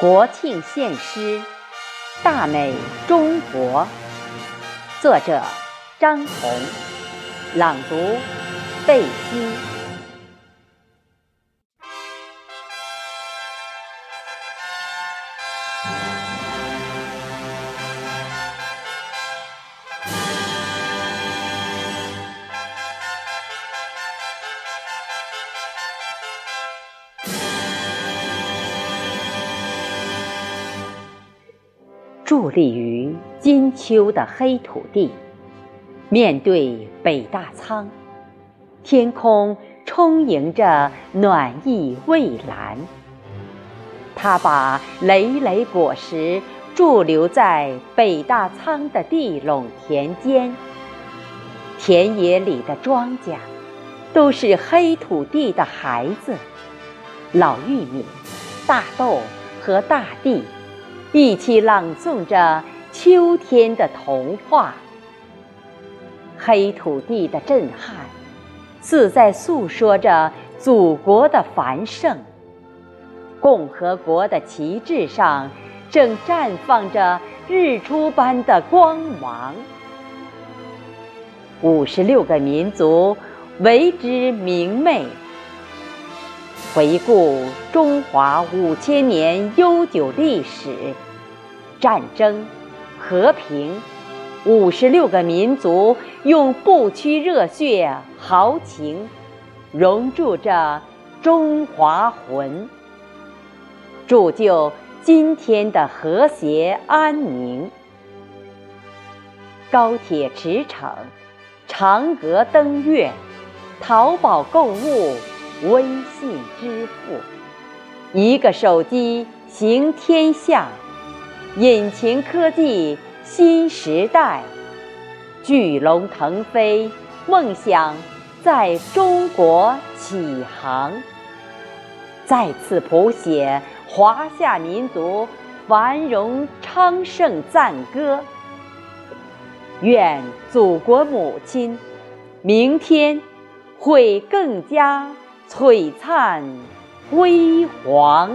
国庆献诗，大美中国。作者：张红，朗读：贝西。伫立于金秋的黑土地，面对北大仓，天空充盈着暖意蔚蓝。他把累累果实驻留在北大仓的地垄田间，田野里的庄稼都是黑土地的孩子，老玉米、大豆和大地。一起朗诵着秋天的童话，黑土地的震撼，似在诉说着祖国的繁盛。共和国的旗帜上，正绽放着日出般的光芒。五十六个民族为之明媚。回顾中华五千年悠久历史，战争、和平，五十六个民族用不屈热血豪情，熔铸着中华魂，铸就今天的和谐安宁。高铁驰骋，长阁登月，淘宝购物。微信支付，一个手机行天下，引擎科技新时代，巨龙腾飞，梦想在中国起航，再次谱写华夏民族繁荣昌盛赞歌。愿祖国母亲明天会更加。璀璨辉煌。